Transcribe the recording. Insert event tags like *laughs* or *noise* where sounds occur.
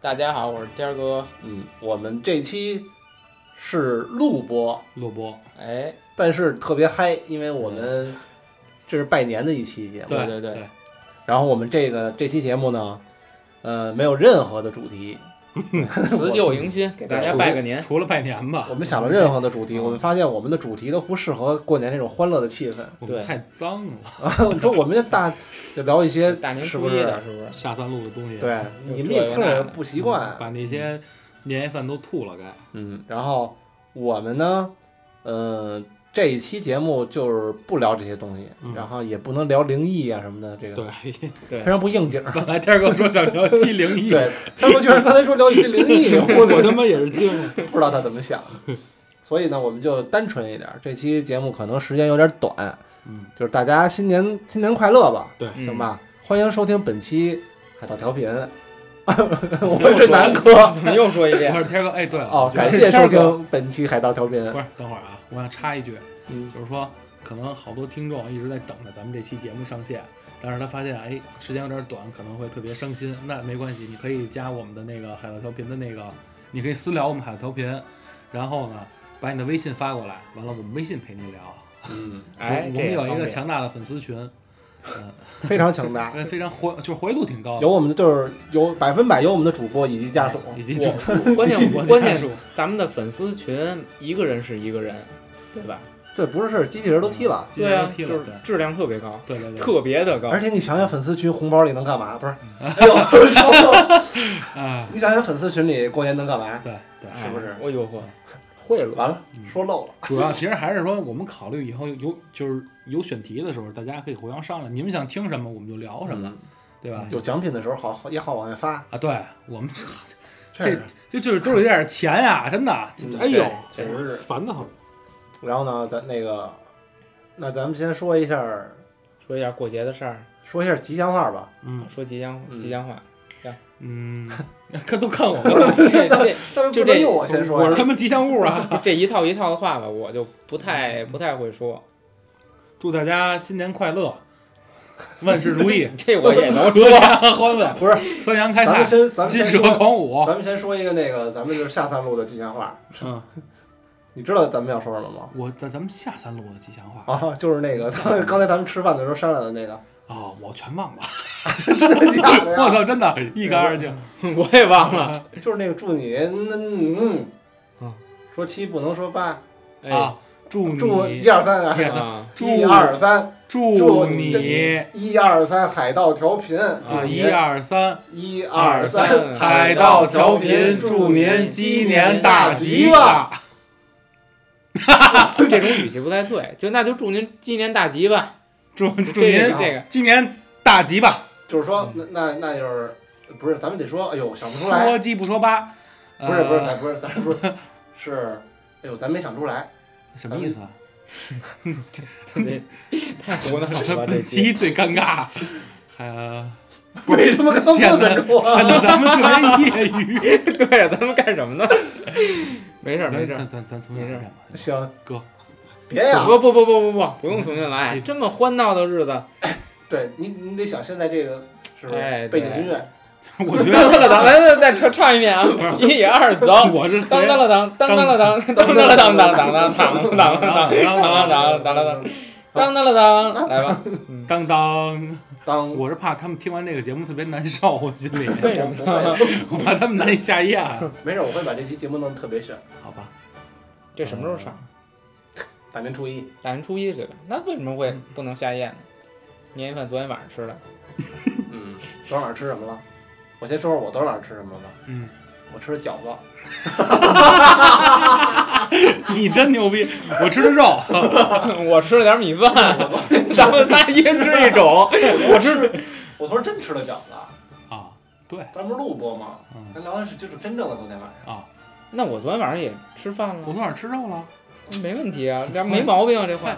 大家好，我是天儿哥。嗯，我们这期是录播，录播，哎，但是特别嗨，因为我们这是拜年的一期节目。对对对，然后我们这个这期节目呢，呃，没有任何的主题，*laughs* 辞旧迎新，给大家拜个年。除了拜年吧我，们想了任何的主题，我们发现我们的主题都不适合过年那种欢乐的气氛。对我们太脏了，*laughs* 你说我们这大就聊一些大年？初一的，是不是？下三路的东西，对，你们也听着不习惯。把那些年夜饭都吐了该。嗯，然后我们呢，呃，这一期节目就是不聊这些东西，嗯然后也不能聊灵异啊什么的，这个对，*laughs* 对非常不应景。*laughs* 本来天哥说想聊一期灵异，对，天哥居然刚才说聊一些灵异，我 *laughs* 我他妈也是惊了。不知道他怎么想的。所以呢，我们就单纯一点，这期节目可能时间有点短，嗯，就是大家新年新年快乐吧，对，嗯行吧？欢迎收听本期海盗调频，*laughs* 我是南哥。怎么又说一遍我遍？是天哥，哎，对了，哦，感谢收听本期海盗调频。不是，等会儿啊，我想插一句，嗯，就是说，可能好多听众一直在等着咱们这期节目上线，但是他发现，哎，时间有点短，可能会特别伤心。那没关系，你可以加我们的那个海盗调频的那个，你可以私聊我们海盗调频，然后呢，把你的微信发过来，完了我们微信陪你聊。嗯，哎，我们有一个强大的粉丝群，嗯，非常强大，非 *laughs* 非常活，就是活跃度挺高的，有我们的就是有百分百有我们的主播以及家属。以及我就关键 *laughs* 我关键咱们的粉丝群一个人是一个人，对吧？对不是是机器人都踢了，对啊，就是质量特别高，对对对对，特别的高而。且你想想粉丝群红包里能干嘛？不是，*laughs* 哎呦，你想想粉丝群里过年能干嘛？对对，是不是哎我呦呵，贿赂。完了，嗯说漏了。主要其实还是说，我们考虑以后有就是有选题的时候，大家可以互相商量，你们想听什么我们就聊什么，对吧？有奖品的时候好好也好往外发。啊，对我们 *laughs* 这就就是都有点钱呀，真的，嗯哎呦，确实是。烦得很。然后呢，咱那个，那咱们先说一下，说一下过节的事儿，说一下吉祥话吧。嗯说吉祥嗯吉祥话。嗯，看 *laughs* 都看我了，这这就这不能由我先说。我是他们吉祥物啊！*laughs* 这一套一套的话吧，我就不太不太会说。祝大家新年快乐，万事如意，*laughs* 这我也能阖家欢乐，不是，三阳开泰咱们，先咱们金蛇先说，狂舞。咱们先说一个那个，咱们就是下三路的吉祥话。嗯，你知道咱们要说什么吗？我在咱们下三路的吉祥话。啊，就是那个，刚才咱们吃饭的时候商量的那个，哦，我全忘了，*laughs* 真的假的我？操，真的，一干二净。*laughs* 我也忘了。*laughs* 就是那个祝你，嗯嗯嗯，说七不能说八，哎啊，祝你祝一二三啊，一二三啊，祝一二三，祝祝你一二三，海盗调频啊，一二三，一二三海盗调频，祝您鸡年大吉吧！这种语气不太对，就那就祝您鸡年大吉吧。祝 *laughs* 祝您这个今年大吉吧！就是说，那那那就是不是？咱们得说，哎呦，想不出来，说鸡不说八，不是不是，呃咱不是咱不是是，哎呦，咱没想出来，什么意思啊？这 *laughs* 太胡闹了吧！这本期最尴尬，*laughs* 还呃为什么刚四分钟啊？显得咱们特别业余。对，咱们干什么呢？没事儿没事儿咱，咱咱重新来吧。行，哥，别呀，不不不不不不，不用重新哎来。这么欢闹的日子，对你你得想现在这个是不哎是背景音乐？我觉当当了得当，来再再唱唱一遍啊！一二走，我是当当了当，当当了当，当当了当，当当当当当当当当当当当当当当了当，来吧。当当，当我是怕他们听完这个节目特别难受，我心里，为什么不？会我怕他们难以下咽。没事，我会把这期节目弄得特别炫，好吧，这什么时候上？大年初一，大年初一对吧？那为什么会不能下咽呢？年夜饭昨天晚上吃的。嗯，昨天晚上吃什么了？我先说说我昨天晚上吃什么了吧。嗯，我吃的饺子。*laughs* 你真牛逼！我吃的肉，*laughs* 我吃了点米饭，咱们仨一人吃一种。我吃，我昨天真吃了饺子。啊，对，咱不是录播吗？咱聊的是就是真正的昨天晚上啊。那我昨天晚上也吃饭了。我昨天晚上吃肉了。没问题啊没毛病啊这话。